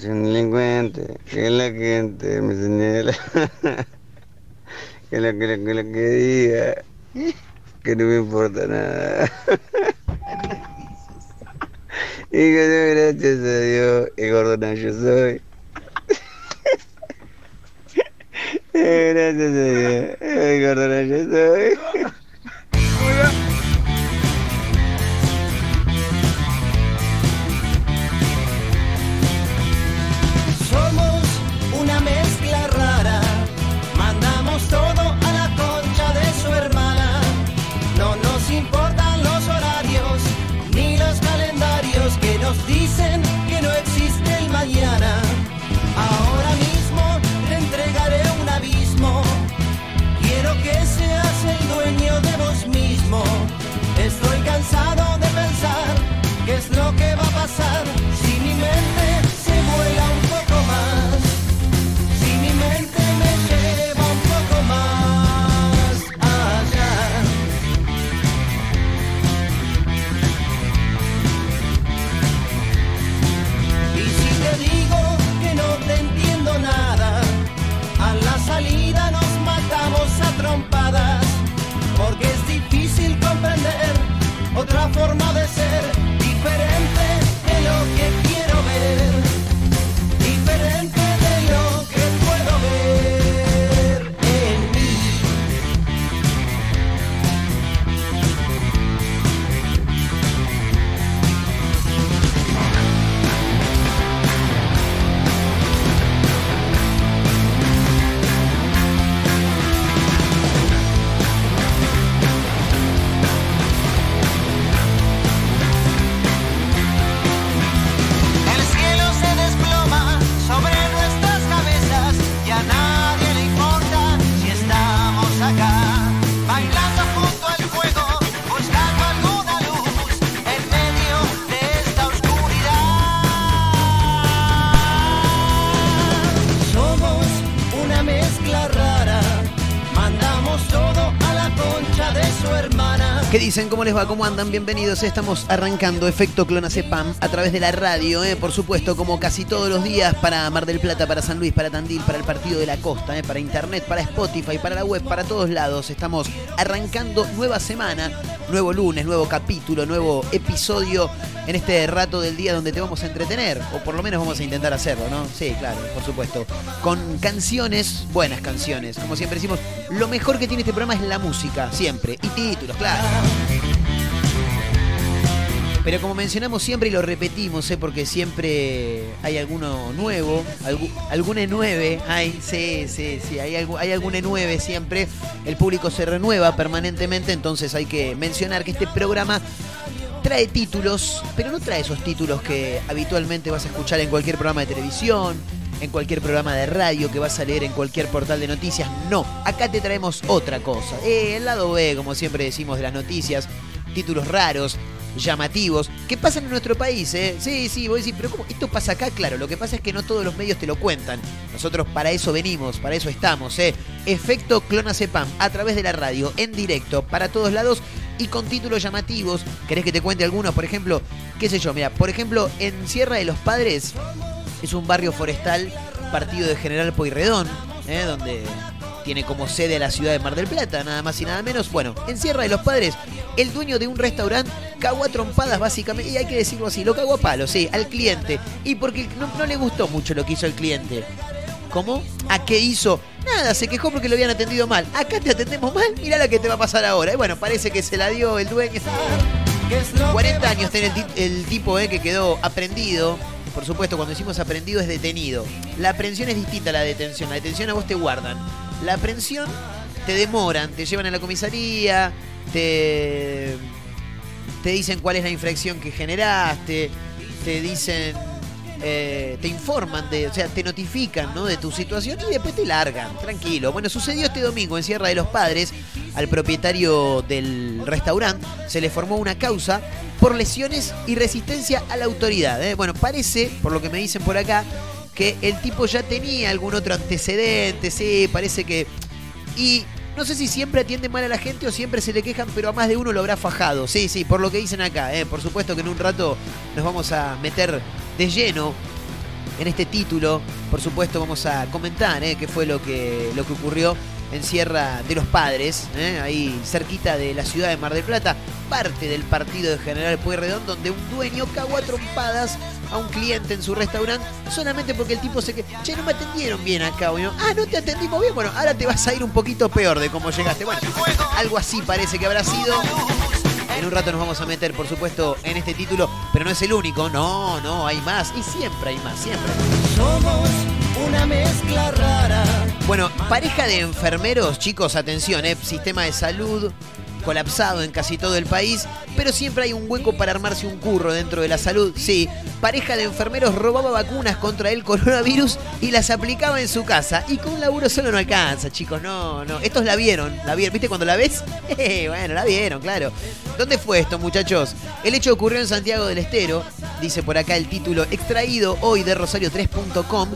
soy un delincuente, que la gente me señala, que lo que, lo que, lo que diga, que no me importa nada. Y que gracias a Dios, y gordona yo soy. Gracias a Dios, y gordona yo soy. Dicen? ¿Cómo les va? ¿Cómo andan? Bienvenidos. Estamos arrancando Efecto Clonacepam a través de la radio, ¿eh? por supuesto, como casi todos los días para Mar del Plata, para San Luis, para Tandil, para el Partido de la Costa, ¿eh? para Internet, para Spotify, para la web, para todos lados. Estamos arrancando nueva semana, nuevo lunes, nuevo capítulo, nuevo episodio en este rato del día donde te vamos a entretener, o por lo menos vamos a intentar hacerlo, ¿no? Sí, claro, por supuesto. Con canciones, buenas canciones. Como siempre decimos, lo mejor que tiene este programa es la música, siempre. Y títulos, claro. Pero como mencionamos siempre y lo repetimos, ¿eh? porque siempre hay alguno nuevo, algu- algún E9, hay, sí, sí, sí, hay, algu- hay algún E9 siempre, el público se renueva permanentemente, entonces hay que mencionar que este programa trae títulos, pero no trae esos títulos que habitualmente vas a escuchar en cualquier programa de televisión, en cualquier programa de radio que vas a leer en cualquier portal de noticias. No, acá te traemos otra cosa. Eh, el lado B, como siempre decimos, de las noticias, títulos raros, llamativos, que pasan en nuestro país, ¿eh? Sí, sí, vos decís, pero ¿cómo? ¿Esto pasa acá? Claro, lo que pasa es que no todos los medios te lo cuentan. Nosotros para eso venimos, para eso estamos, ¿eh? Efecto Clonacepam, a través de la radio, en directo, para todos lados y con títulos llamativos. ¿Querés que te cuente algunos? Por ejemplo, qué sé yo, mira, por ejemplo, en Sierra de los Padres es un barrio forestal, partido de General Pueyrredón, ¿eh? donde tiene como sede a la ciudad de Mar del Plata, nada más y nada menos. Bueno, en Sierra de los Padres, el dueño de un restaurante cagó a trompadas básicamente, y hay que decirlo así, lo cagó a palo, sí, al cliente. Y porque no, no le gustó mucho lo que hizo el cliente. ¿Cómo? ¿A qué hizo? Nada, se quejó porque lo habían atendido mal. Acá te atendemos mal, mirá la que te va a pasar ahora. Y bueno, parece que se la dio el dueño. 40 años tiene el, el tipo eh, que quedó aprendido. Por supuesto, cuando decimos aprendido es detenido. La aprehensión es distinta a la detención. La detención a vos te guardan. La aprehensión te demoran, te llevan a la comisaría, te, te dicen cuál es la infracción que generaste, te dicen, eh, te informan, o sea, te notifican ¿no? de tu situación y después te largan, tranquilo. Bueno, sucedió este domingo en Sierra de los Padres, al propietario del restaurante se le formó una causa por lesiones y resistencia a la autoridad. ¿eh? Bueno, parece, por lo que me dicen por acá, que el tipo ya tenía algún otro antecedente, sí, parece que... Y no sé si siempre atiende mal a la gente o siempre se le quejan, pero a más de uno lo habrá fajado. Sí, sí, por lo que dicen acá. ¿eh? Por supuesto que en un rato nos vamos a meter de lleno en este título, por supuesto, vamos a comentar eh, qué fue lo que, lo que ocurrió en Sierra de los Padres, eh, ahí cerquita de la ciudad de Mar del Plata, parte del partido de General Pueyrredón, donde un dueño cagó a trompadas a un cliente en su restaurante solamente porque el tipo se que che no me atendieron bien acá bueno, ah no te atendimos bien bueno ahora te vas a ir un poquito peor de cómo llegaste bueno algo así parece que habrá sido en un rato nos vamos a meter, por supuesto, en este título, pero no es el único. No, no, hay más. Y siempre hay más, siempre. Somos una mezcla rara. Bueno, pareja de enfermeros, chicos, atención, ¿eh? sistema de salud colapsado en casi todo el país, pero siempre hay un hueco para armarse un curro dentro de la salud. Sí, pareja de enfermeros robaba vacunas contra el coronavirus y las aplicaba en su casa. Y con un laburo solo no alcanza, chicos, no, no. Estos la vieron, la vieron, ¿viste cuando la ves? Eh, bueno, la vieron, claro. ¿Dónde fue esto, muchachos? El hecho ocurrió en Santiago del Estero, dice por acá el título, extraído hoy de rosario3.com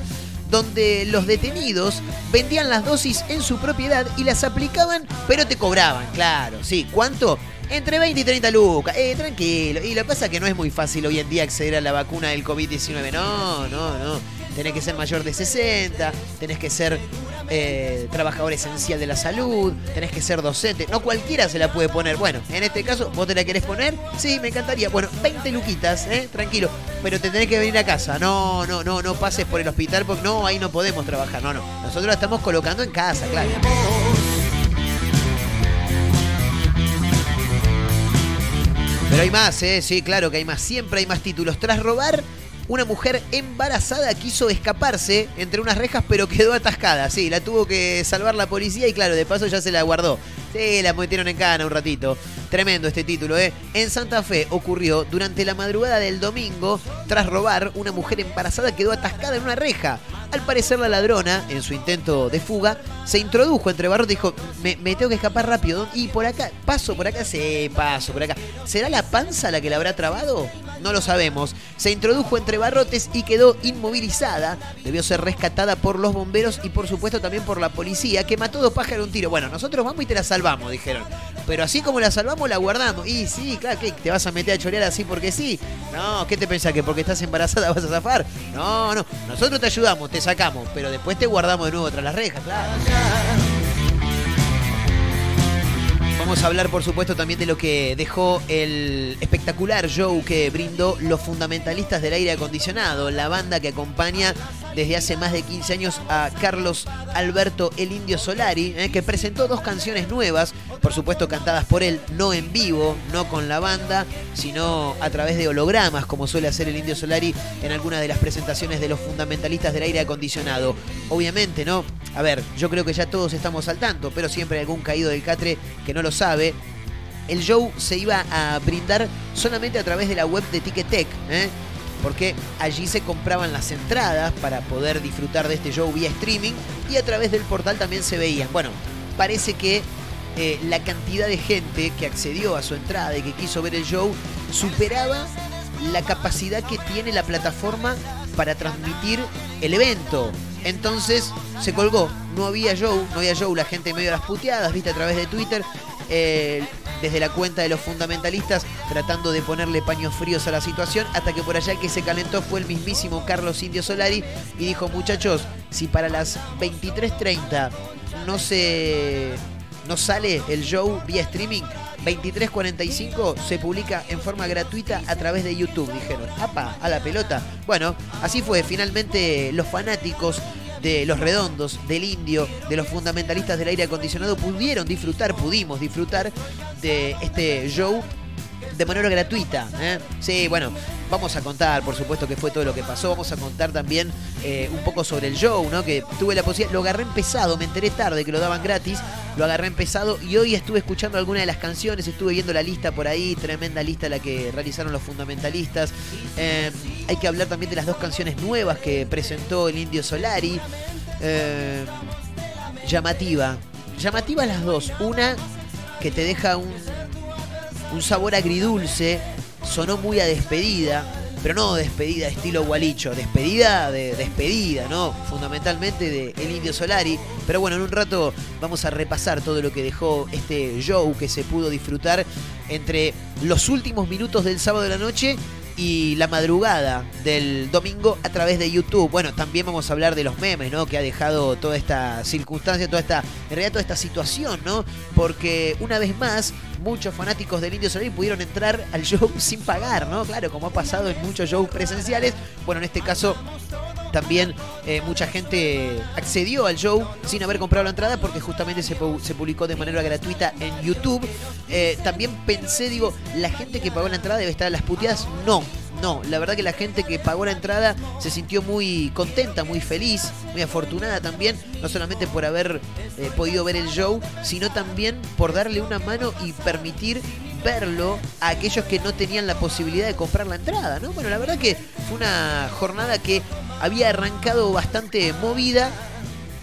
donde los detenidos vendían las dosis en su propiedad y las aplicaban, pero te cobraban, claro, sí. ¿Cuánto? Entre 20 y 30 lucas. Eh, tranquilo. Y lo que pasa es que no es muy fácil hoy en día acceder a la vacuna del COVID-19. No, no, no. Tenés que ser mayor de 60, tenés que ser eh, trabajador esencial de la salud, tenés que ser docente. No cualquiera se la puede poner. Bueno, en este caso, ¿vos te la querés poner? Sí, me encantaría. Bueno, 20 luquitas, ¿eh? Tranquilo. Pero te tenés que venir a casa. No, no, no, no pases por el hospital porque no, ahí no podemos trabajar. No, no. Nosotros la estamos colocando en casa, claro. Pero hay más, ¿eh? Sí, claro que hay más. Siempre hay más títulos. Tras robar una mujer embarazada quiso escaparse entre unas rejas, pero quedó atascada. Sí, la tuvo que salvar la policía y claro, de paso ya se la guardó. Sí, la metieron en cana un ratito. Tremendo este título, ¿eh? En Santa Fe ocurrió durante la madrugada del domingo, tras robar, una mujer embarazada quedó atascada en una reja. Al parecer la ladrona, en su intento de fuga, se introdujo entre barrotes y dijo, me, me tengo que escapar rápido. Y por acá, paso por acá, sí, paso por acá. ¿Será la panza la que la habrá trabado? No lo sabemos. Se introdujo entre barrotes y quedó inmovilizada. Debió ser rescatada por los bomberos y por supuesto también por la policía, que mató dos pájaros un tiro. Bueno, nosotros vamos y te la salvamos, dijeron. Pero así como la salvamos, la guardamos. Y sí, claro, ¿qué? ¿Te vas a meter a chorear así porque sí? No, ¿qué te pensás? ¿Que porque estás embarazada vas a zafar? No, no. Nosotros te ayudamos, te sacamos, pero después te guardamos de nuevo tras las rejas. Vamos a hablar, por supuesto, también de lo que dejó el espectacular show que brindó los fundamentalistas del aire acondicionado, la banda que acompaña desde hace más de 15 años a Carlos Alberto El Indio Solari, eh, que presentó dos canciones nuevas, por supuesto cantadas por él, no en vivo, no con la banda, sino a través de hologramas, como suele hacer el Indio Solari en algunas de las presentaciones de los fundamentalistas del aire acondicionado. Obviamente, ¿no? A ver, yo creo que ya todos estamos al tanto, pero siempre hay algún caído del catre que no lo sabe. El show se iba a brindar solamente a través de la web de Ticketek, ¿eh? porque allí se compraban las entradas para poder disfrutar de este show vía streaming y a través del portal también se veían. Bueno, parece que eh, la cantidad de gente que accedió a su entrada y que quiso ver el show superaba la capacidad que tiene la plataforma para transmitir el evento. Entonces se colgó, no había show, no había show, la gente medio de las puteadas, viste a través de Twitter, eh, desde la cuenta de los fundamentalistas, tratando de ponerle paños fríos a la situación, hasta que por allá el que se calentó fue el mismísimo Carlos Indio Solari y dijo, muchachos, si para las 23.30 no se no sale el show vía streaming, 23.45 se publica en forma gratuita a través de YouTube, dijeron. ¡Apa! A la pelota. Bueno, así fue. Finalmente los fanáticos de los redondos, del indio, de los fundamentalistas del aire acondicionado pudieron disfrutar, pudimos disfrutar de este show de manera gratuita. ¿eh? Sí, bueno, vamos a contar, por supuesto, que fue todo lo que pasó. Vamos a contar también eh, un poco sobre el show, ¿no? Que tuve la posibilidad, lo agarré empezado, me enteré tarde que lo daban gratis, lo agarré empezado y hoy estuve escuchando algunas de las canciones, estuve viendo la lista por ahí, tremenda lista la que realizaron los fundamentalistas. Eh, hay que hablar también de las dos canciones nuevas que presentó el Indio Solari. Eh, llamativa. Llamativa las dos. Una que te deja un un sabor agridulce, sonó muy a despedida, pero no despedida estilo gualicho, despedida de despedida, ¿no? Fundamentalmente de El Indio Solari. Pero bueno, en un rato vamos a repasar todo lo que dejó este show que se pudo disfrutar entre los últimos minutos del sábado de la noche y la madrugada del domingo a través de YouTube. Bueno, también vamos a hablar de los memes, ¿no? Que ha dejado toda esta circunstancia, toda esta, en realidad toda esta situación, ¿no? Porque una vez más, muchos fanáticos del Indio Solari pudieron entrar al show sin pagar, ¿no? Claro, como ha pasado en muchos shows presenciales. Bueno, en este caso también eh, mucha gente accedió al show sin haber comprado la entrada porque justamente se, se publicó de manera gratuita en YouTube. Eh, también pensé, digo, la gente que pagó la entrada debe estar a las puteadas. No, no, la verdad que la gente que pagó la entrada se sintió muy contenta, muy feliz, muy afortunada también, no solamente por haber eh, podido ver el show, sino también por darle una mano y permitir verlo a aquellos que no tenían la posibilidad de comprar la entrada, ¿no? Bueno, la verdad que fue una jornada que había arrancado bastante movida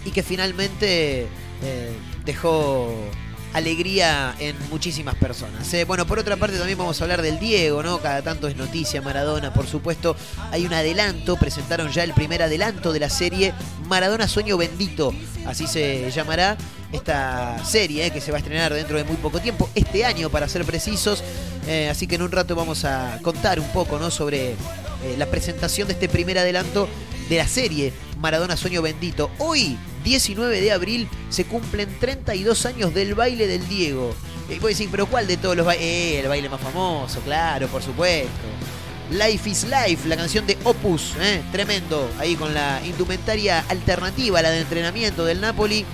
y que finalmente eh, dejó alegría en muchísimas personas. ¿eh? Bueno, por otra parte también vamos a hablar del Diego, ¿no? Cada tanto es noticia, Maradona, por supuesto. Hay un adelanto, presentaron ya el primer adelanto de la serie Maradona Sueño Bendito, así se llamará esta serie ¿eh? que se va a estrenar dentro de muy poco tiempo, este año para ser precisos. Eh, así que en un rato vamos a contar un poco ¿no? sobre eh, la presentación de este primer adelanto de la serie Maradona Sueño Bendito. Hoy, 19 de abril, se cumplen 32 años del baile del Diego. Y vos decís, pero ¿cuál de todos los bailes? Eh, el baile más famoso, claro, por supuesto. Life is Life, la canción de Opus, ¿eh? tremendo, ahí con la indumentaria alternativa, la de entrenamiento del Napoli.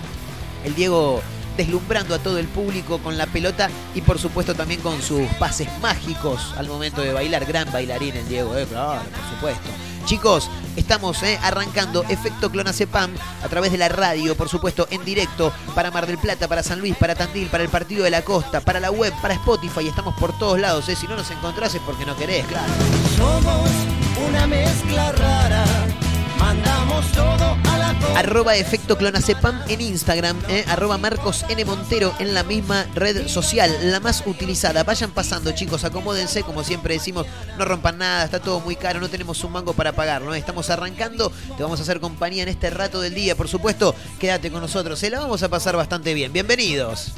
El Diego deslumbrando a todo el público con la pelota y por supuesto también con sus pases mágicos al momento de bailar. Gran bailarín el Diego, eh, claro, por supuesto. Chicos, estamos eh, arrancando Efecto Clonacepam a través de la radio, por supuesto, en directo para Mar del Plata, para San Luis, para Tandil, para el Partido de la Costa, para la web, para Spotify. Estamos por todos lados. eh. Si no nos encontrás es porque no querés. Somos una mezcla rara, mandamos todo a la Arroba Efecto Clonacepam en Instagram, eh, arroba Marcos N. Montero en la misma red social, la más utilizada. Vayan pasando, chicos, acomódense, como siempre decimos, no rompan nada, está todo muy caro, no tenemos un mango para pagar, ¿no? Estamos arrancando, te vamos a hacer compañía en este rato del día, por supuesto, quédate con nosotros, se la vamos a pasar bastante bien. Bienvenidos.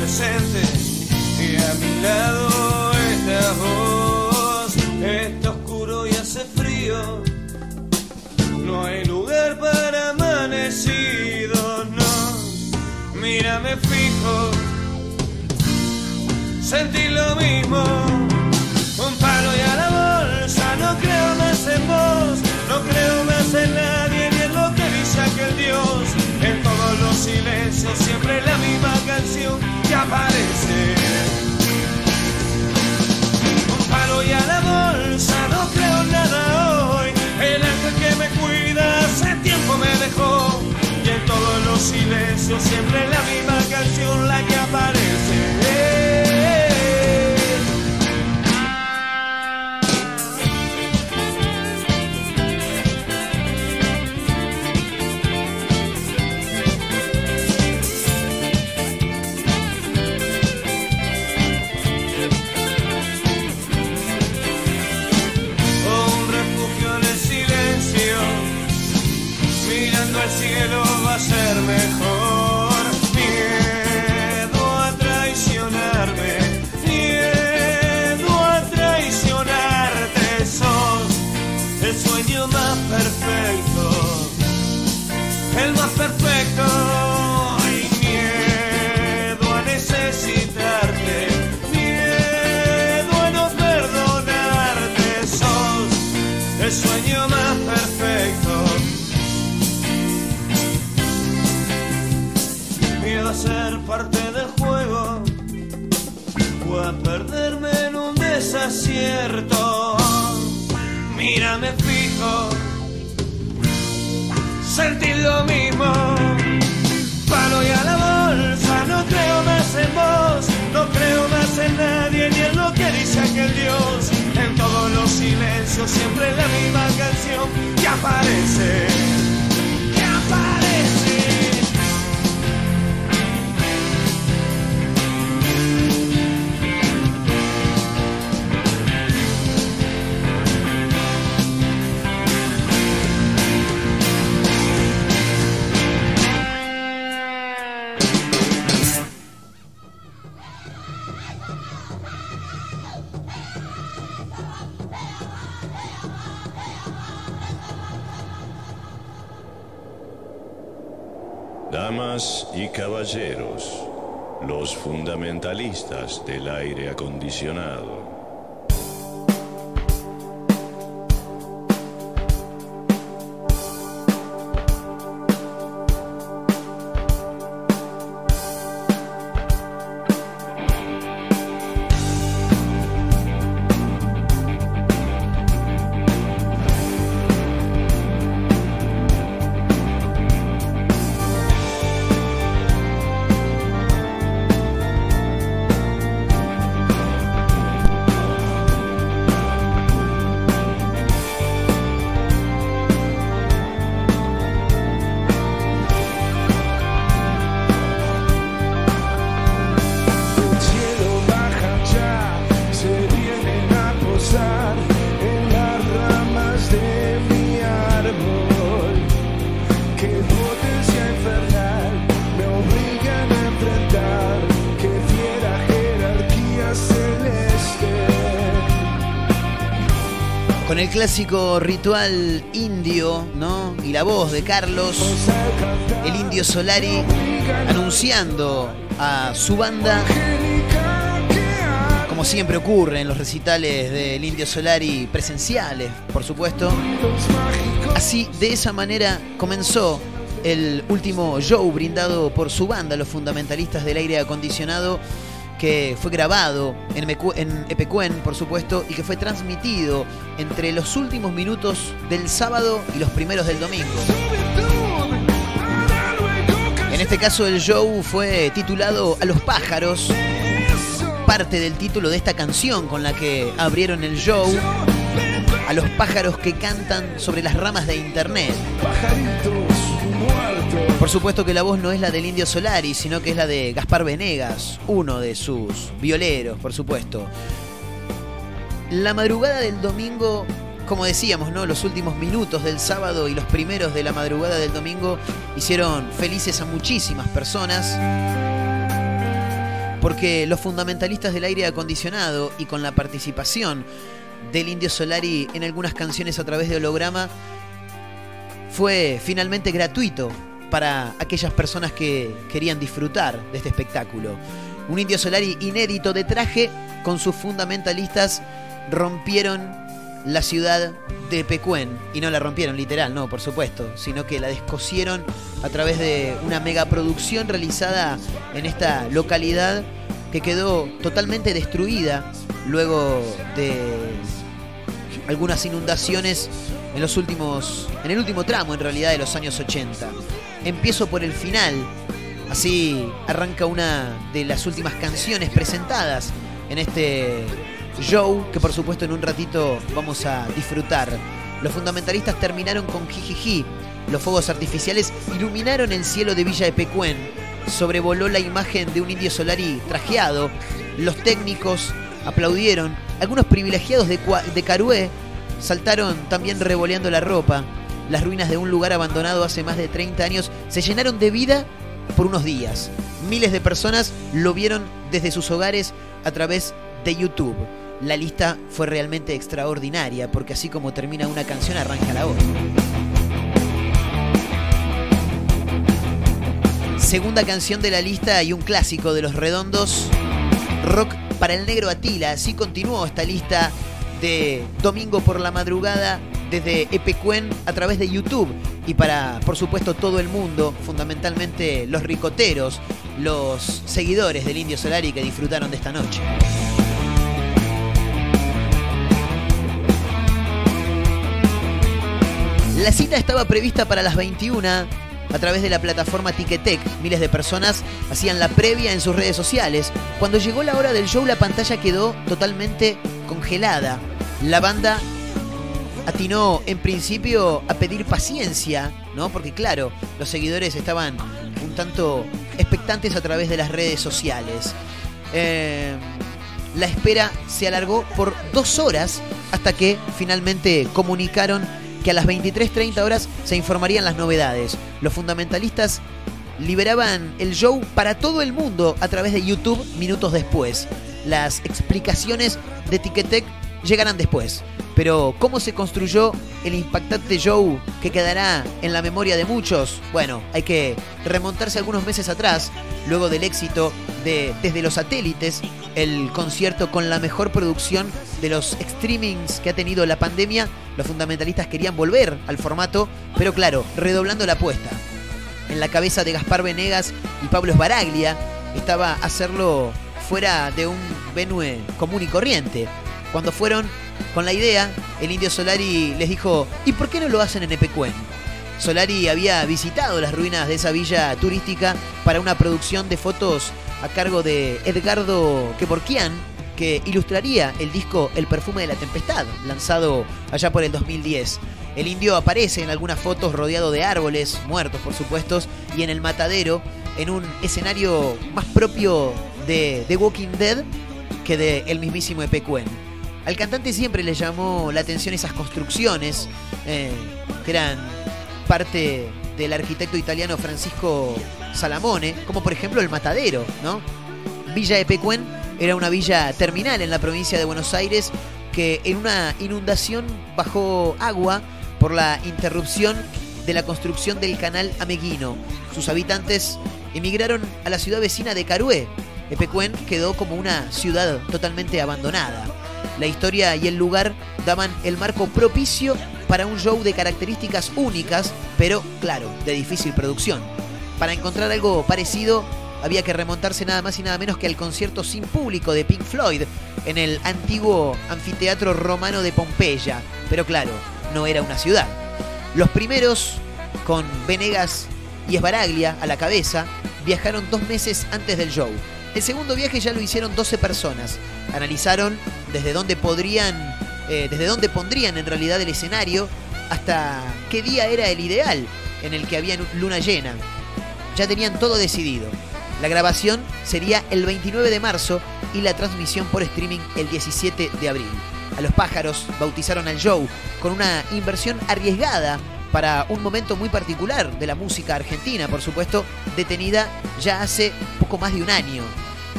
Presente. Y a mi lado está vos, está oscuro y hace frío. No hay lugar para amanecidos, no. Mírame fijo, sentí lo mismo. Un palo y a la bolsa, no creo más en vos, no creo más en nadie ni en lo que dice aquel Dios. En todos los silencios, siempre la misma canción que aparece. Un palo y a la bolsa, no creo nada hoy. El ángel que me cuida hace tiempo me dejó. Y en todos los silencios, siempre la misma canción la que aparece. Sentí lo mismo. Palo y a la bolsa, no creo más en vos, no creo más en nadie ni en lo que dice aquel Dios. En todos los silencios, siempre la misma canción que aparece, clásico ritual indio, ¿no? Y la voz de Carlos, el indio Solari, anunciando a su banda, como siempre ocurre en los recitales del indio Solari presenciales, por supuesto. Así, de esa manera, comenzó el último show brindado por su banda, los fundamentalistas del aire acondicionado, que fue grabado en, en Epecuen, por supuesto, y que fue transmitido entre los últimos minutos del sábado y los primeros del domingo. En este caso el show fue titulado A los pájaros, parte del título de esta canción con la que abrieron el show, A los pájaros que cantan sobre las ramas de internet. Pajaritos. Por supuesto que la voz no es la del Indio Solari, sino que es la de Gaspar Venegas, uno de sus violeros, por supuesto. La madrugada del domingo, como decíamos, ¿no? Los últimos minutos del sábado y los primeros de la madrugada del domingo hicieron felices a muchísimas personas. Porque los fundamentalistas del aire acondicionado y con la participación del Indio Solari en algunas canciones a través de holograma fue finalmente gratuito para aquellas personas que querían disfrutar de este espectáculo. Un Indio Solari inédito de traje con sus fundamentalistas rompieron la ciudad de Pecuén. Y no la rompieron literal, no, por supuesto, sino que la descosieron a través de una megaproducción realizada en esta localidad que quedó totalmente destruida luego de algunas inundaciones en los últimos en el último tramo en realidad de los años 80. Empiezo por el final. Así arranca una de las últimas canciones presentadas en este show que por supuesto en un ratito vamos a disfrutar. Los fundamentalistas terminaron con jijiji. Los fuegos artificiales iluminaron el cielo de Villa de Pecuén. Sobrevoló la imagen de un indio solari trajeado. Los técnicos aplaudieron. Algunos privilegiados de, de saltaron también revoleando la ropa. Las ruinas de un lugar abandonado hace más de 30 años se llenaron de vida por unos días. Miles de personas lo vieron desde sus hogares a través de YouTube. La lista fue realmente extraordinaria porque así como termina una canción arranca la otra. Segunda canción de la lista y un clásico de los redondos, Rock para el negro Atila. Así continuó esta lista de domingo por la madrugada desde Epecuen a través de YouTube y para, por supuesto, todo el mundo, fundamentalmente los ricoteros, los seguidores del Indio Solari que disfrutaron de esta noche. La cita estaba prevista para las 21 a través de la plataforma Ticketek. Miles de personas hacían la previa en sus redes sociales. Cuando llegó la hora del show, la pantalla quedó totalmente congelada. La banda atinó en principio a pedir paciencia, ¿no? Porque claro, los seguidores estaban un tanto expectantes a través de las redes sociales. Eh, la espera se alargó por dos horas hasta que finalmente comunicaron que a las 23.30 horas se informarían las novedades. Los fundamentalistas liberaban el show para todo el mundo a través de YouTube minutos después. Las explicaciones de Ticketek llegarán después. Pero ¿cómo se construyó el impactante show que quedará en la memoria de muchos? Bueno, hay que remontarse algunos meses atrás, luego del éxito de Desde los satélites, el concierto con la mejor producción de los streamings que ha tenido la pandemia. Los fundamentalistas querían volver al formato, pero claro, redoblando la apuesta. En la cabeza de Gaspar Venegas y Pablo Esbaraglia estaba hacerlo fuera de un venue común y corriente. Cuando fueron con la idea, el indio Solari les dijo, ¿y por qué no lo hacen en Epecuén? Solari había visitado las ruinas de esa villa turística para una producción de fotos a cargo de Edgardo Kevorkian, que ilustraría el disco El perfume de la tempestad, lanzado allá por el 2010. El indio aparece en algunas fotos rodeado de árboles, muertos por supuesto, y en el matadero, en un escenario más propio de The Walking Dead que de el mismísimo Epecuén. Al cantante siempre le llamó la atención esas construcciones, eh, que eran parte del arquitecto italiano Francisco Salamone, como por ejemplo el Matadero, ¿no? Villa Epecuén era una villa terminal en la provincia de Buenos Aires que en una inundación bajó agua por la interrupción de la construcción del canal Ameguino. Sus habitantes emigraron a la ciudad vecina de Carué. Epecuén quedó como una ciudad totalmente abandonada. La historia y el lugar daban el marco propicio para un show de características únicas, pero claro, de difícil producción. Para encontrar algo parecido había que remontarse nada más y nada menos que al concierto sin público de Pink Floyd en el antiguo anfiteatro romano de Pompeya. Pero claro, no era una ciudad. Los primeros, con Venegas y Esbaraglia a la cabeza, viajaron dos meses antes del show. El segundo viaje ya lo hicieron 12 personas. Analizaron desde dónde podrían, eh, desde dónde pondrían en realidad el escenario, hasta qué día era el ideal en el que había luna llena. Ya tenían todo decidido. La grabación sería el 29 de marzo y la transmisión por streaming el 17 de abril. A los pájaros bautizaron al show con una inversión arriesgada para un momento muy particular de la música argentina, por supuesto, detenida ya hace más de un año.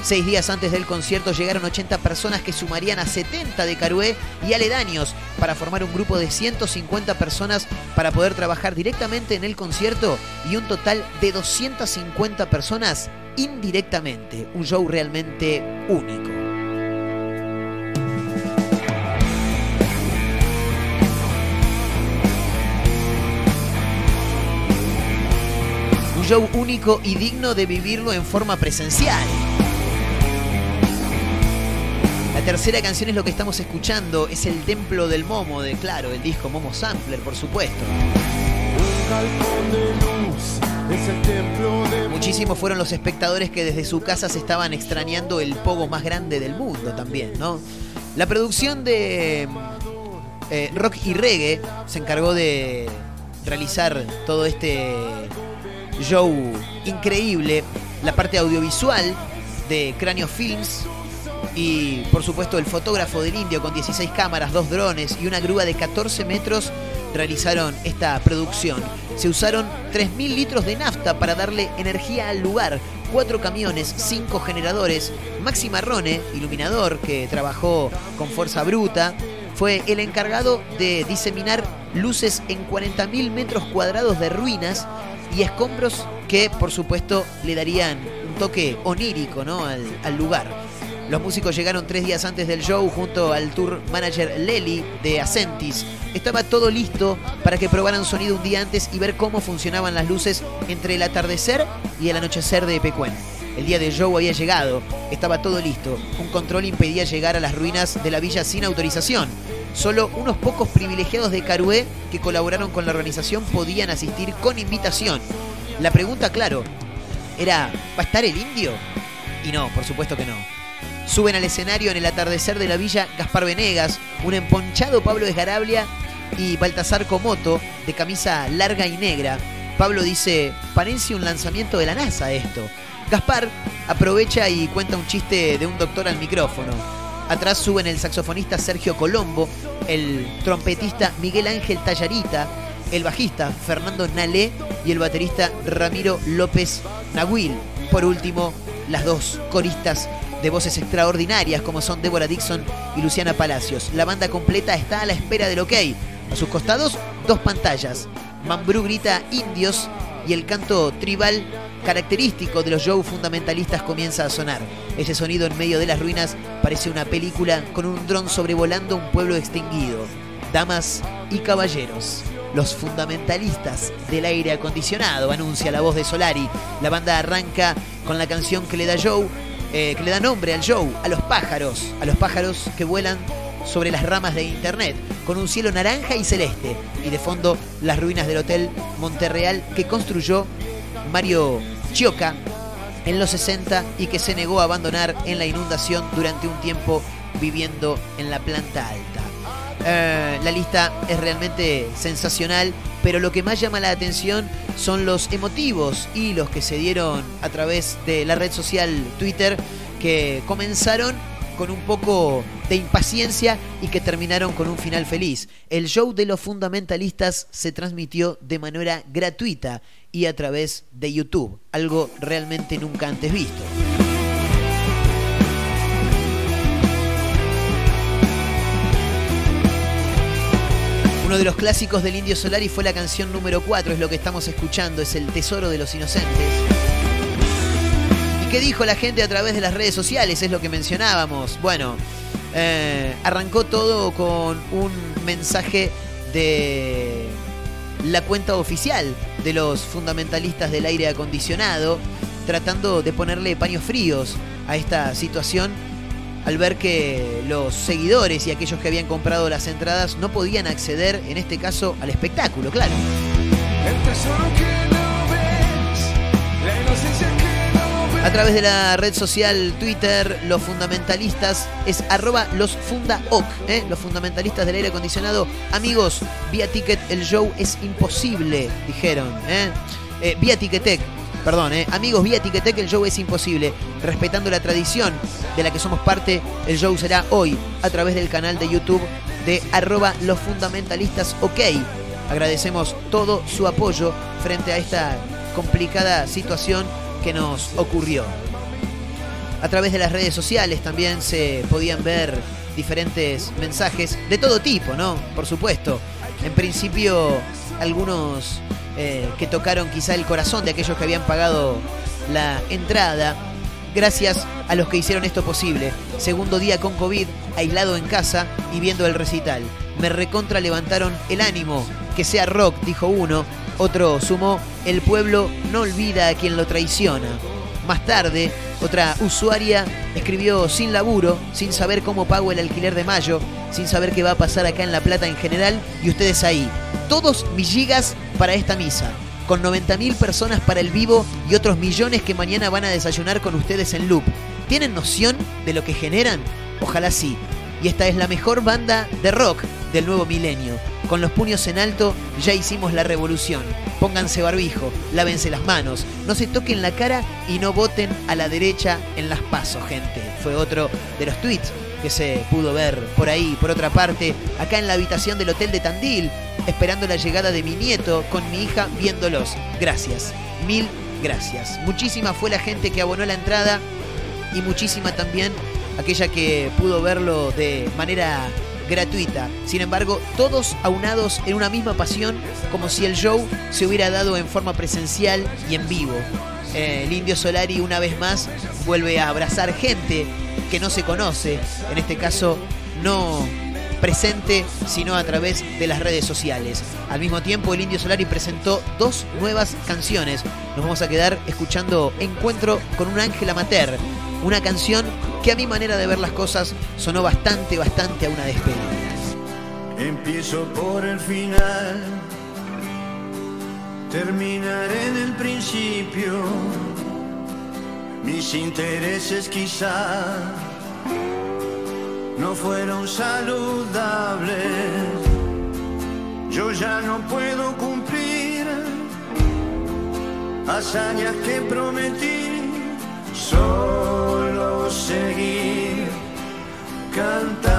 Seis días antes del concierto llegaron 80 personas que sumarían a 70 de Carué y aledaños para formar un grupo de 150 personas para poder trabajar directamente en el concierto y un total de 250 personas indirectamente. Un show realmente único. Show único y digno de vivirlo en forma presencial. La tercera canción es lo que estamos escuchando, es el Templo del Momo, de claro, el disco Momo Sampler, por supuesto. Muchísimos fueron los espectadores que desde su casa se estaban extrañando el pogo más grande del mundo también, ¿no? La producción de eh, rock y reggae se encargó de realizar todo este show increíble. La parte audiovisual de Cráneo Films y por supuesto el fotógrafo del indio con 16 cámaras, dos drones y una grúa de 14 metros realizaron esta producción. Se usaron 3.000 litros de nafta para darle energía al lugar, cuatro camiones, cinco generadores. Maxi Marrone, iluminador que trabajó con fuerza bruta, fue el encargado de diseminar luces en 40.000 metros cuadrados de ruinas y escombros que por supuesto le darían un toque onírico ¿no? al, lugar. Los músicos llegaron tres días antes del show junto al tour manager Lely de Acentis. Estaba todo listo para que probaran sonido un día antes y ver cómo funcionaban las luces entre el atardecer y el anochecer de Pecuén. El día del show había llegado, estaba todo listo. Un control impedía llegar a las ruinas de la villa sin autorización. Solo unos pocos privilegiados de Carué que colaboraron con la organización podían asistir con invitación. La pregunta, claro, era, ¿va a estar el indio? Y no, por supuesto que no. Suben al escenario en el atardecer de la villa Gaspar Venegas, un emponchado Pablo Esgarablia y Baltasar Comoto, de camisa larga y negra. Pablo dice, parece un lanzamiento de la NASA esto. Gaspar aprovecha y cuenta un chiste de un doctor al micrófono. Atrás suben el saxofonista Sergio Colombo, el trompetista Miguel Ángel Tallarita, el bajista Fernando Nalé y el baterista Ramiro López Nahuil. Por último, las dos coristas de voces extraordinarias como son Débora Dixon y Luciana Palacios. La banda completa está a la espera del ok. A sus costados, dos pantallas. Mambrú grita indios y el canto tribal característico de los shows fundamentalistas comienza a sonar. Ese sonido en medio de las ruinas parece una película con un dron sobrevolando un pueblo extinguido. Damas y caballeros, los fundamentalistas del aire acondicionado, anuncia la voz de Solari. La banda arranca con la canción que le da show, eh, que le da nombre al show, a los pájaros, a los pájaros que vuelan sobre las ramas de internet, con un cielo naranja y celeste, y de fondo las ruinas del Hotel Monterreal que construyó Mario Chioca en los 60 y que se negó a abandonar en la inundación durante un tiempo viviendo en la planta alta. Eh, la lista es realmente sensacional, pero lo que más llama la atención son los emotivos y los que se dieron a través de la red social Twitter, que comenzaron con un poco de impaciencia y que terminaron con un final feliz. El show de los fundamentalistas se transmitió de manera gratuita y a través de YouTube, algo realmente nunca antes visto. Uno de los clásicos del Indio Solari fue la canción número 4, es lo que estamos escuchando, es el Tesoro de los Inocentes. ¿Y qué dijo la gente a través de las redes sociales? Es lo que mencionábamos. Bueno, eh, arrancó todo con un mensaje de la cuenta oficial de los fundamentalistas del aire acondicionado, tratando de ponerle paños fríos a esta situación al ver que los seguidores y aquellos que habían comprado las entradas no podían acceder, en este caso, al espectáculo, claro. El que no ves, la inocencia. A través de la red social Twitter, los fundamentalistas es arroba los fundaoc, ¿eh? los fundamentalistas del aire acondicionado. Amigos, vía ticket el show es imposible, dijeron. ¿eh? Eh, vía Ticketek, perdón, ¿eh? amigos, vía Ticketek el show es imposible. Respetando la tradición de la que somos parte, el show será hoy a través del canal de YouTube de arroba los fundamentalistas ok. Agradecemos todo su apoyo frente a esta complicada situación que nos ocurrió. A través de las redes sociales también se podían ver diferentes mensajes de todo tipo, ¿no? Por supuesto. En principio, algunos eh, que tocaron quizá el corazón de aquellos que habían pagado la entrada. Gracias a los que hicieron esto posible. Segundo día con COVID, aislado en casa y viendo el recital. Me recontra levantaron el ánimo. Que sea rock, dijo uno. Otro sumó, el pueblo no olvida a quien lo traiciona. Más tarde, otra usuaria escribió sin laburo, sin saber cómo pago el alquiler de mayo, sin saber qué va a pasar acá en La Plata en general, y ustedes ahí. Todos mis gigas para esta misa, con 90.000 personas para el vivo y otros millones que mañana van a desayunar con ustedes en loop. ¿Tienen noción de lo que generan? Ojalá sí. Y esta es la mejor banda de rock del nuevo milenio. Con los puños en alto ya hicimos la revolución. Pónganse barbijo, lávense las manos, no se toquen la cara y no voten a la derecha en las pasos, gente. Fue otro de los tweets que se pudo ver por ahí, por otra parte, acá en la habitación del hotel de Tandil, esperando la llegada de mi nieto con mi hija viéndolos. Gracias, mil gracias. Muchísima fue la gente que abonó la entrada y muchísima también aquella que pudo verlo de manera gratuita. Sin embargo, todos aunados en una misma pasión, como si el show se hubiera dado en forma presencial y en vivo. Eh, el Indio Solari una vez más vuelve a abrazar gente que no se conoce, en este caso no presente, sino a través de las redes sociales. Al mismo tiempo, el Indio Solari presentó dos nuevas canciones. Nos vamos a quedar escuchando Encuentro con un ángel amateur, una canción que a mi manera de ver las cosas sonó bastante, bastante a una despedida. Empiezo por el final, terminaré en el principio. Mis intereses quizá no fueron saludables. Yo ya no puedo cumplir hazañas que prometí, solo seguir cantando.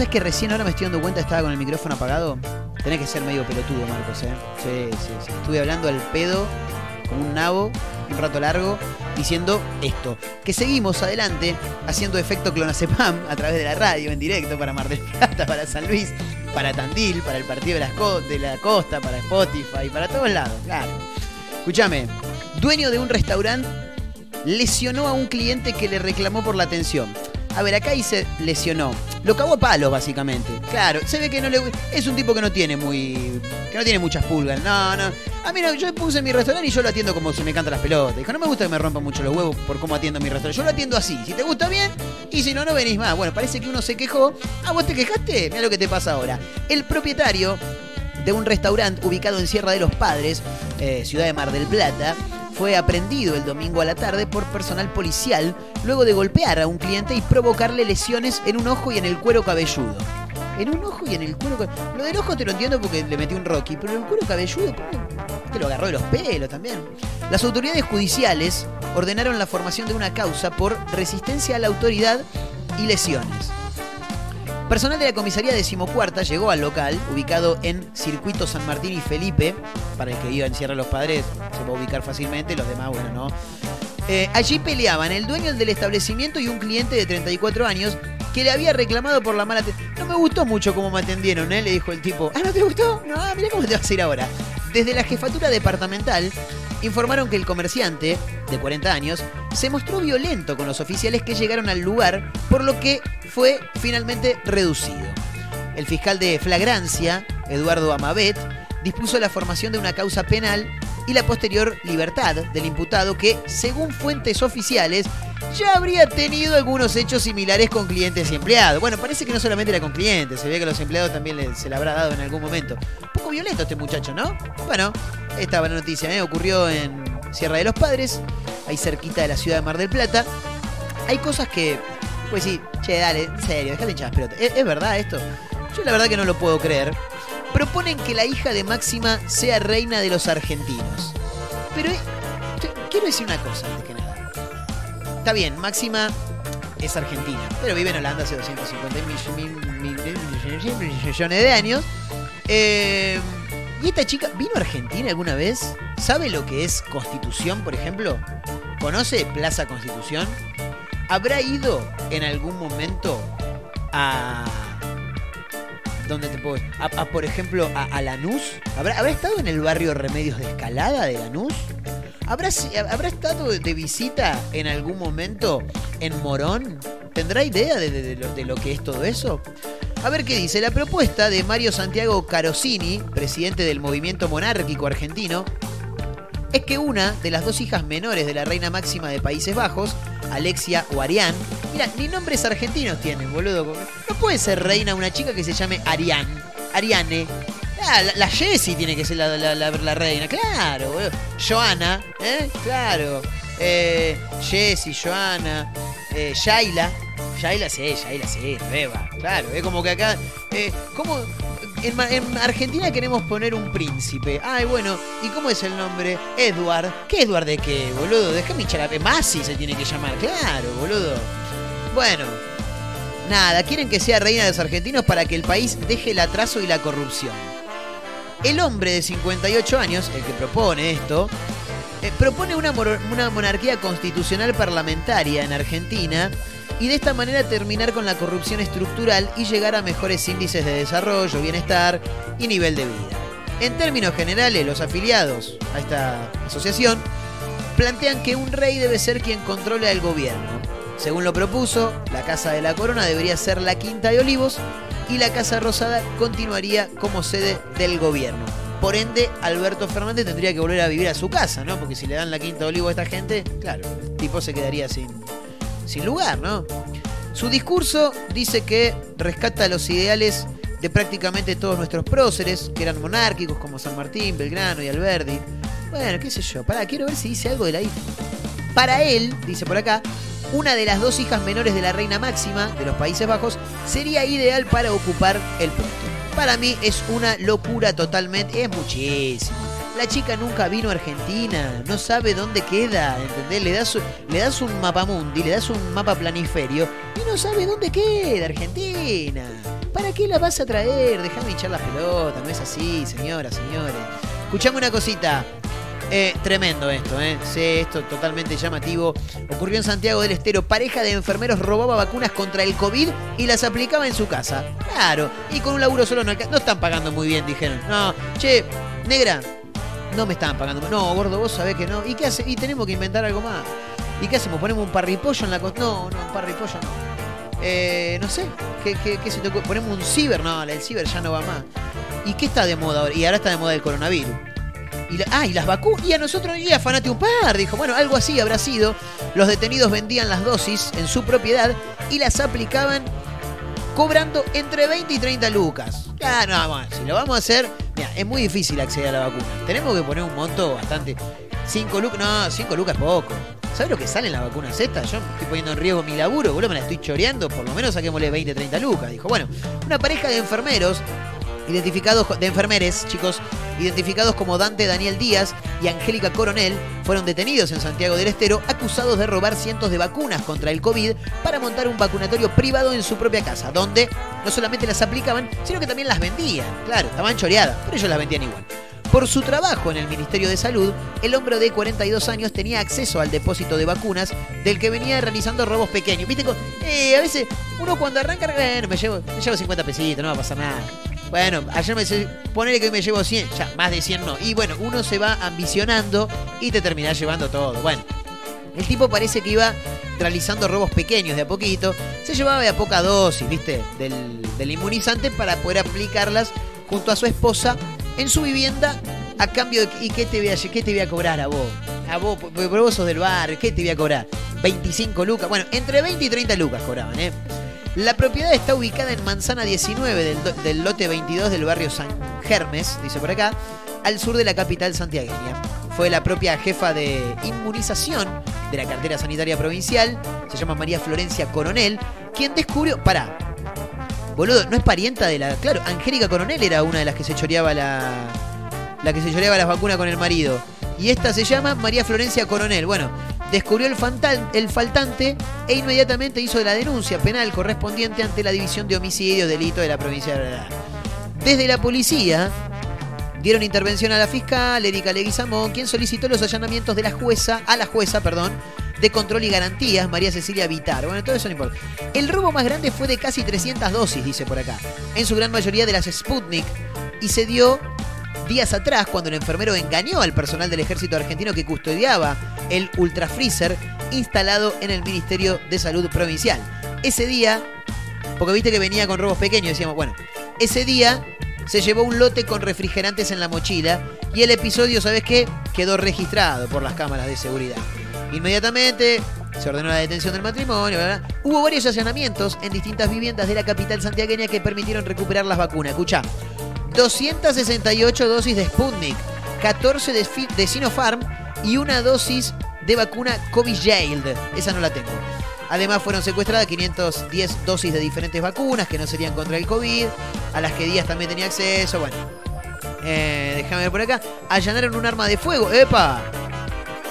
Sabés que recién ahora me estoy dando cuenta, estaba con el micrófono apagado. Tenés que ser medio pelotudo, Marcos, ¿eh? Estuve hablando al pedo, como un nabo, un rato largo, diciendo esto. Que seguimos adelante haciendo efecto clonazepam a través de la radio, en directo, para Mar del Plata, para San Luis, para Tandil, para el Partido de, las Co- la Costa, para Spotify, para todos lados, claro. Escúchame, dueño de un restaurante lesionó a un cliente que le reclamó por la atención. A ver, acá dice lesionó. Lo cagó a palos, básicamente. Claro, se ve que no le es un tipo que no tiene muy que no tiene muchas pulgas. No, no. A mí no, yo puse mi restaurante y yo lo atiendo como se me cantan las pelotas. Dijo, no me gusta que me rompan mucho los huevos por cómo atiendo mi restaurante. Yo lo atiendo así. Si te gusta bien y si no no venís más. Bueno, parece que uno se quejó. Ah, vos te quejaste. Mira lo que te pasa ahora. El propietario de un restaurante ubicado en Sierra de los Padres, eh, ciudad de Mar del Plata, fue aprendido el domingo a la tarde por personal policial luego de golpear a un cliente y provocarle lesiones en un ojo y en el cuero cabelludo. En un ojo y en el cuero cabelludo. Lo del ojo te lo entiendo porque le metí un Rocky, pero el cuero cabelludo. Te lo agarró de los pelos también. Las autoridades judiciales ordenaron la formación de una causa por resistencia a la autoridad y lesiones. Personal de la comisaría decimocuarta llegó al local, ubicado en Circuito San Martín y Felipe. Para el que iba en Sierra los Padres, se va a ubicar fácilmente, los demás, bueno, no. Eh, allí peleaban el dueño del establecimiento y un cliente de 34 años que le había reclamado por la mala. No me gustó mucho cómo me atendieron, ¿eh? Le dijo el tipo. Ah, ¿no te gustó? No, ah, mira cómo te vas a ir ahora. Desde la jefatura departamental informaron que el comerciante, de 40 años, se mostró violento con los oficiales que llegaron al lugar, por lo que fue finalmente reducido. El fiscal de flagrancia, Eduardo Amabet, dispuso la formación de una causa penal y la posterior libertad del imputado que, según fuentes oficiales, ya habría tenido algunos hechos similares con clientes y empleados. Bueno, parece que no solamente era con clientes, se ve que a los empleados también le- se le habrá dado en algún momento. Un poco violento este muchacho, ¿no? Bueno, esta buena noticia, ¿eh? Ocurrió en Sierra de los Padres, ahí cerquita de la ciudad de Mar del Plata. Hay cosas que, pues sí, che, dale, en serio, dejate hinchar las pelotas. ¿Es, es verdad esto? Yo la verdad que no lo puedo creer. Proponen que la hija de Máxima sea reina de los argentinos. Pero eh, quiero decir una cosa antes que nada. Está bien, Máxima es argentina, pero vive en Holanda hace 250 mil- mil- mil- mil- millones de años. Eh, ¿Y esta chica vino a Argentina alguna vez? ¿Sabe lo que es Constitución, por ejemplo? ¿Conoce Plaza Constitución? ¿Habrá ido en algún momento a... ¿Dónde te puedo a, a, por ejemplo, a, a Lanús? ¿Habrá, ¿Habrá estado en el barrio Remedios de Escalada de Lanús? ¿Habrá, ¿Habrá estado de visita en algún momento en Morón? ¿Tendrá idea de, de- de lo, de lo que es todo eso? A ver qué dice. La propuesta de Mario Santiago Carosini, presidente del movimiento monárquico argentino, es que una de las dos hijas menores de la reina máxima de Países Bajos, Alexia o Arián, mira, ni nombres argentinos tienen, boludo. No puede ser reina una chica que se llame Arián, Ariane. Ah, la, la Jessie tiene que ser la, reina, claro, boludo. Joana, ¿eh? Claro. Eh, Jessie, Joana, eh, Shaila. Shaila sí, Shaila sí, beba. Claro, es como que acá. Eh, ¿Cómo.? En, en Argentina queremos poner un príncipe. Ay, bueno, ¿y cómo es el nombre? Edward. ¿Qué Edward de qué, boludo? Déjame echar a... Masi se tiene que llamar, claro, boludo. Bueno, nada, quieren que sea reina de los argentinos para que el país deje el atraso y la corrupción. El hombre de 58 años, el que propone esto, eh, propone una, una monarquía constitucional parlamentaria en Argentina y de esta manera terminar con la corrupción estructural y llegar a mejores índices de desarrollo, bienestar y nivel de vida. En términos generales, los afiliados a esta asociación plantean que un rey debe ser quien controla el gobierno. Según lo propuso, la Casa de la Corona debería ser la Quinta de Olivos y la Casa Rosada continuaría como sede del gobierno. Por ende, Alberto Fernández tendría que volver a vivir a su casa, ¿no? Porque si le dan la Quinta de Olivos a esta gente, claro, el tipo se quedaría sin, sin lugar, ¿no? Su discurso dice que rescata los ideales de prácticamente todos nuestros próceres, que eran monárquicos como San Martín, Belgrano y Alberdi. Bueno, qué sé yo, pará, quiero ver si dice algo de la hija. Para él, dice por acá, una de las dos hijas menores de la reina máxima de los Países Bajos sería ideal para ocupar el puesto. Para mí es una locura totalmente, es muchísimo. La chica nunca vino a Argentina, no sabe dónde queda, ¿entendés? Le das, le das un mapa mundi, le das un mapa planiferio y no sabe dónde queda Argentina. ¿para qué la vas a traer? Déjame hinchar la pelota, no es así, señora, señores. Escuchame una cosita. Eh, tremendo esto, ¿eh? Sí, esto totalmente llamativo. Ocurrió en Santiago del Estero. Pareja de enfermeros robaba vacunas contra el COVID y las aplicaba en su casa. Claro, y con un laburo solo no. No están pagando muy bien, dijeron. No, che, negra, no me estaban pagando. No, gordo, vos sabés que no. ¿Y qué hace? Y tenemos que inventar algo más. ¿Y qué hacemos? ¿Ponemos un parripollo en la costa? No, no, un parripollo no. Eh, no sé, ¿qué, qué, qué se ocurre? ¿Ponemos un ciber? No, el ciber ya no va más. ¿Y qué está de moda ahora? Y ahora está de moda el coronavirus. Y la- ah, y las vacunas. Y a nosotros, y afanate un par. Dijo, bueno, algo así habrá sido. Los detenidos vendían las dosis en su propiedad y las aplicaban cobrando entre 20 y 30 lucas. Ah, no, bueno, si lo vamos a hacer, mira, es muy difícil acceder a la vacuna. Tenemos que poner un monto bastante. 5 lucas, no, 5 lucas poco. ¿Sabes lo que salen las vacunas estas? Yo estoy poniendo en riesgo mi laburo, boludo, me la estoy choreando, por lo menos saquémosle 20, 30 lucas. Dijo, bueno, una pareja de enfermeros identificados de enfermeres, chicos, identificados como Dante Daniel Díaz y Angélica Coronel, fueron detenidos en Santiago del Estero acusados de robar cientos de vacunas contra el COVID para montar un vacunatorio privado en su propia casa, donde no solamente las aplicaban, sino que también las vendían. Claro, estaban choreadas, pero ellos las vendían igual. Por su trabajo en el Ministerio de Salud, el hombre de 42 años tenía acceso al depósito de vacunas del que venía realizando robos pequeños. Viste, co- eh, a veces uno cuando arranca, bueno, me llevo, me llevo 50 pesitos, no va a pasar nada. Bueno, ayer me ponele que hoy me llevo 100, ya, más de 100 no. Y bueno, uno se va ambicionando y te terminás llevando todo. Bueno, el tipo parece que iba realizando robos pequeños de a poquito. Se llevaba de a poca dosis, ¿viste? Del, del inmunizante para poder aplicarlas junto a su esposa en su vivienda a cambio de... ¿Y qué te voy a, qué te voy a cobrar a vos? A vos, porque vos del bar, ¿qué te voy a cobrar? 25 lucas. Bueno, entre 20 y 30 lucas cobraban, ¿eh? La propiedad está ubicada en Manzana 19 del, del lote 22 del barrio San Germes, dice por acá, al sur de la capital santiagueña. Fue la propia jefa de inmunización de la cartera sanitaria provincial, se llama María Florencia Coronel, quien descubrió... Pará, boludo, no es parienta de la... Claro, Angélica Coronel era una de las que se choreaba la... La que se choreaba las vacunas con el marido. Y esta se llama María Florencia Coronel. Bueno, descubrió el, el faltante e inmediatamente hizo la denuncia penal correspondiente ante la División de Homicidios Delito de la provincia de Granada. Desde la policía dieron intervención a la fiscal Erika Leguizamón, quien solicitó los allanamientos de la jueza, a la jueza, perdón, de control y garantías, María Cecilia Vitar. Bueno, todo eso no importa. El robo más grande fue de casi 300 dosis, dice por acá, en su gran mayoría de las Sputnik, y se dio días atrás cuando el enfermero engañó al personal del ejército argentino que custodiaba el ultrafreezer instalado en el Ministerio de Salud Provincial. Ese día, porque viste que venía con robos pequeños, decíamos, bueno, ese día se llevó un lote con refrigerantes en la mochila y el episodio, ¿sabes qué? Quedó registrado por las cámaras de seguridad. Inmediatamente se ordenó la detención del matrimonio, bla. Hubo varios allanamientos en distintas viviendas de la capital santiagueña que permitieron recuperar las vacunas. Escucha, 268 dosis de Sputnik, 14 de, de Sinopharm y una dosis de vacuna Covishield. Esa no la tengo. Además fueron secuestradas 510 dosis de diferentes vacunas que no serían contra el COVID, a las que Díaz también tenía acceso. Bueno, eh, déjame ver por acá. Allanaron un arma de fuego. ¡Epa!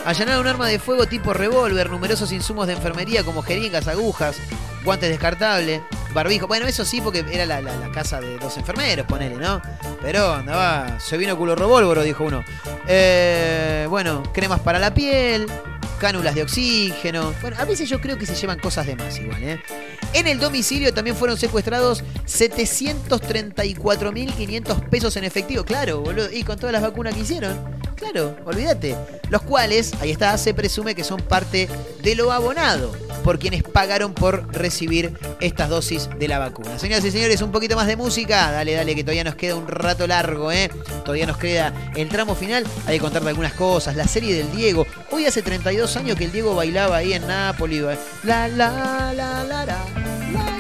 Allanaron un arma de fuego tipo revólver, numerosos insumos de enfermería como jeringas, agujas, guantes descartables, barbijo. Bueno, eso sí, porque era la, la- casa de dos enfermeros, ponele, ¿no? Pero andaba, se vino culo revólvero, dijo uno. Eh, bueno, cremas para la piel, cánulas de oxígeno. Bueno, a veces yo creo que se llevan cosas de más igual, ¿eh? En el domicilio también fueron secuestrados 734.500 pesos en efectivo. Claro, boludo. Y con todas las vacunas que hicieron. Claro, olvídate. Los cuales, ahí está, se presume que son parte de lo abonado por quienes pagaron por recibir estas dosis de la vacuna. Señoras y señores, un poquito más de música. Dale, dale, que todavía nos queda un rato largo, ¿eh? Todavía nos queda el tramo final. Hay que contarte algunas cosas. La serie del Diego. Hoy hace 32 años que el Diego bailaba ahí en Nápoles. La, la, la, la, la. Life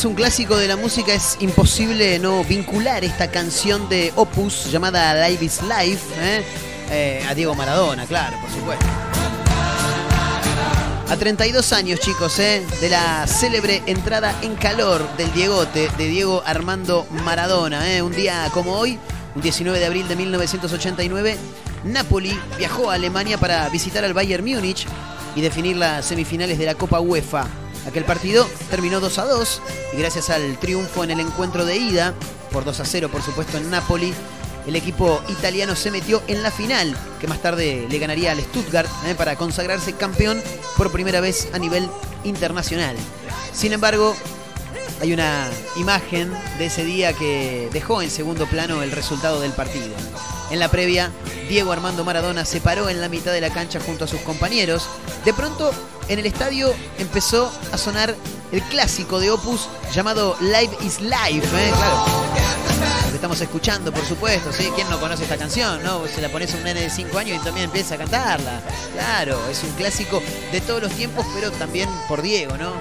es un clásico de la música, es imposible no vincular esta canción de Opus llamada Live is Life ¿eh? Eh, a Diego Maradona, claro, por supuesto. A 32 años, chicos, ¿eh? de la célebre entrada en calor del Diegote, de Diego Armando Maradona. Un día como hoy, un 19 de abril de 1989, Napoli viajó a Alemania para visitar al Bayern Múnich y definir las semifinales de la Copa UEFA. Aquel partido terminó 2 a 2 y gracias al triunfo en el encuentro de ida, por 2 a 0 por supuesto en Napoli, el equipo italiano se metió en la final, que más tarde le ganaría al Stuttgart para consagrarse campeón por primera vez a nivel internacional. Sin embargo, hay una imagen de ese día que dejó en segundo plano el resultado del partido. En la previa, Diego Armando Maradona se paró en la mitad de la cancha junto a sus compañeros. De pronto, en el estadio empezó a sonar el clásico de Opus llamado Live is Life. ¿eh? Lo estamos escuchando, por supuesto. ¿sí? ¿Quién no conoce esta canción? no? Se la pones a un nene de 5 años y también empieza a cantarla. Claro, es un clásico de todos los tiempos, pero también por Diego, ¿no?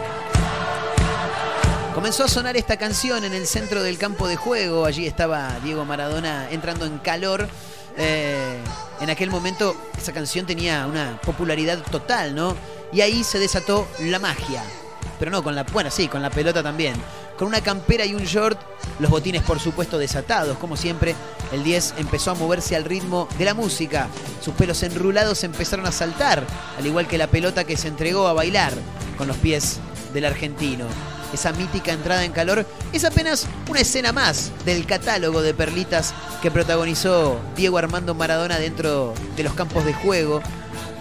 Comenzó a sonar esta canción en el centro del campo de juego. Allí estaba Diego Maradona entrando en calor. Eh, en aquel momento esa canción tenía una popularidad total, ¿no? Y ahí se desató la magia. Pero no con la, bueno, sí, con la pelota también. Con una campera y un short, los botines por supuesto desatados, como siempre, el 10 empezó a moverse al ritmo de la música. Sus pelos enrulados empezaron a saltar, al igual que la pelota que se entregó a bailar con los pies del argentino esa mítica entrada en calor, es apenas una escena más del catálogo de perlitas que protagonizó Diego Armando Maradona dentro de los campos de juego.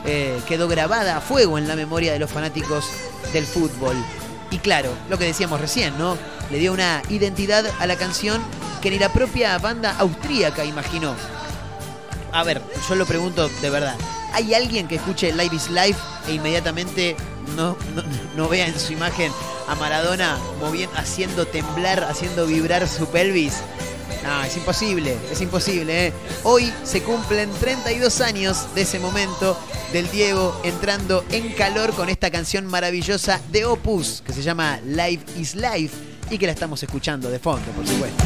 Eh, quedó grabada a fuego en la memoria de los fanáticos del fútbol. Y claro, lo que decíamos recién, ¿no? Le dio una identidad a la canción que ni la propia banda austríaca imaginó. A ver, yo lo pregunto de verdad. ¿Hay alguien que escuche Live is Life e inmediatamente no, no, vea en su imagen a Maradona moviendo, haciendo temblar, haciendo vibrar su pelvis. No, es imposible, es imposible. ¿eh? Hoy se cumplen 32 años de ese momento del Diego entrando en calor con esta canción maravillosa de Opus que se llama Live is Life y que la estamos escuchando de fondo, por supuesto.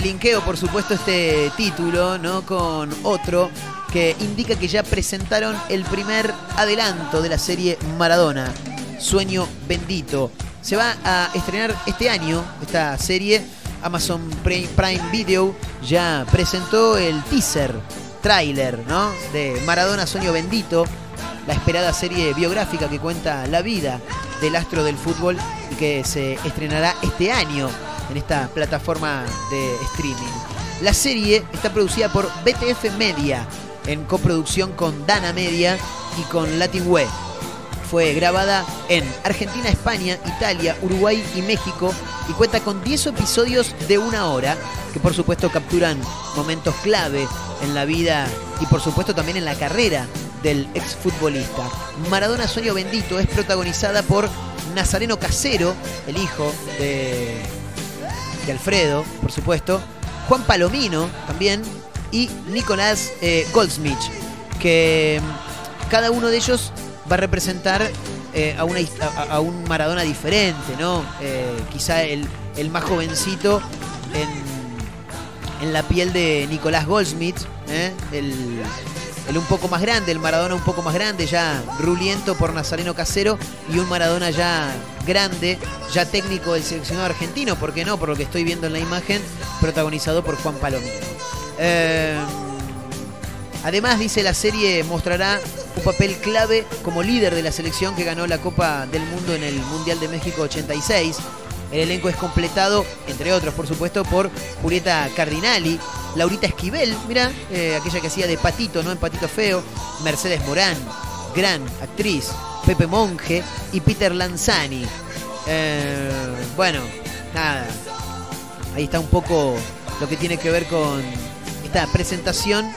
Linkeo por supuesto este título, ¿no? Con otro que indica que ya presentaron el primer adelanto de la serie Maradona, Sueño Bendito. Se va a estrenar este año esta serie. Amazon Prime Video ya presentó el teaser, trailer, ¿no? De Maradona Sueño Bendito, la esperada serie biográfica que cuenta la vida del astro del fútbol y que se estrenará este año en esta plataforma de streaming. La serie está producida por BTF Media en coproducción con Dana Media y con Latin Web. Fue grabada en Argentina, España, Italia, Uruguay y México y cuenta con 10 episodios de una hora que por supuesto capturan momentos clave en la vida y por supuesto también en la carrera del exfutbolista. Maradona Sueño Bendito es protagonizada por Nazareno Casero, el hijo de de Alfredo, por supuesto, Juan Palomino también y Nicolás eh, Goldsmith, que mm, cada uno de ellos va a representar eh, a, una, un Maradona diferente, ¿no? Eh, quizá el, más jovencito en, en, la piel de Nicolás Goldsmith, el, el un poco más grande, el Maradona un poco más grande, ya ruliento por Nazareno Casero, y un Maradona ya grande, ya técnico del seleccionado argentino, ¿por qué no? Por lo que estoy viendo en la imagen, protagonizado por Juan Palomino. Eh, además, dice la serie, mostrará un papel clave como líder de la selección que ganó la Copa del Mundo en el Mundial de México 86. El elenco es completado, entre otros, por supuesto, por Julieta Cardinali, Laurita Esquivel, mira, eh, aquella que hacía de Patito, ¿no? En Patito Feo, Mercedes Morán, gran actriz, Pepe Monge y Peter Lanzani. Eh, bueno, nada, ahí está un poco lo que tiene que ver con esta presentación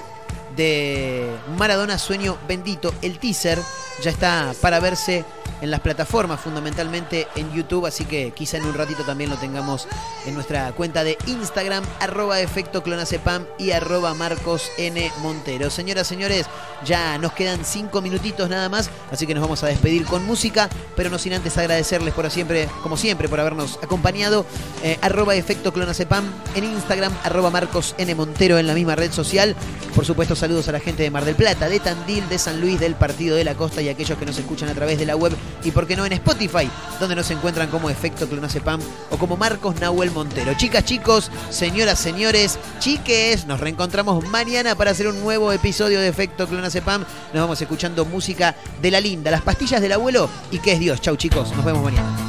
de Maradona Sueño Bendito. El teaser ya está para verse en las plataformas, fundamentalmente en YouTube, así que quizá en un ratito también lo tengamos en nuestra cuenta de Instagram, arroba efecto clonacepam y arroba Marcos N. Montero. Señoras, señores, ya nos quedan cinco minutitos nada más, así que nos vamos a despedir con música, pero no sin antes agradecerles por siempre, como siempre, por habernos acompañado. Eh, arroba efecto clonacepam en Instagram, arroba Marcos N. Montero en la misma red social. Por supuesto, saludos a la gente de Mar del Plata, de Tandil, de San Luis, del Partido de la Costa y aquellos que nos escuchan a través de la web y, por qué no, en Spotify, donde nos encuentran como Efecto Clonacepam o como Marcos Nahuel Montero. Chicas, chicos, señoras, señores, chiques, nos reencontramos mañana para hacer un nuevo episodio de Efecto Clonacepam. Nos vamos escuchando música de la linda, las pastillas del abuelo y que es Dios. Chau, chicos, nos vemos mañana.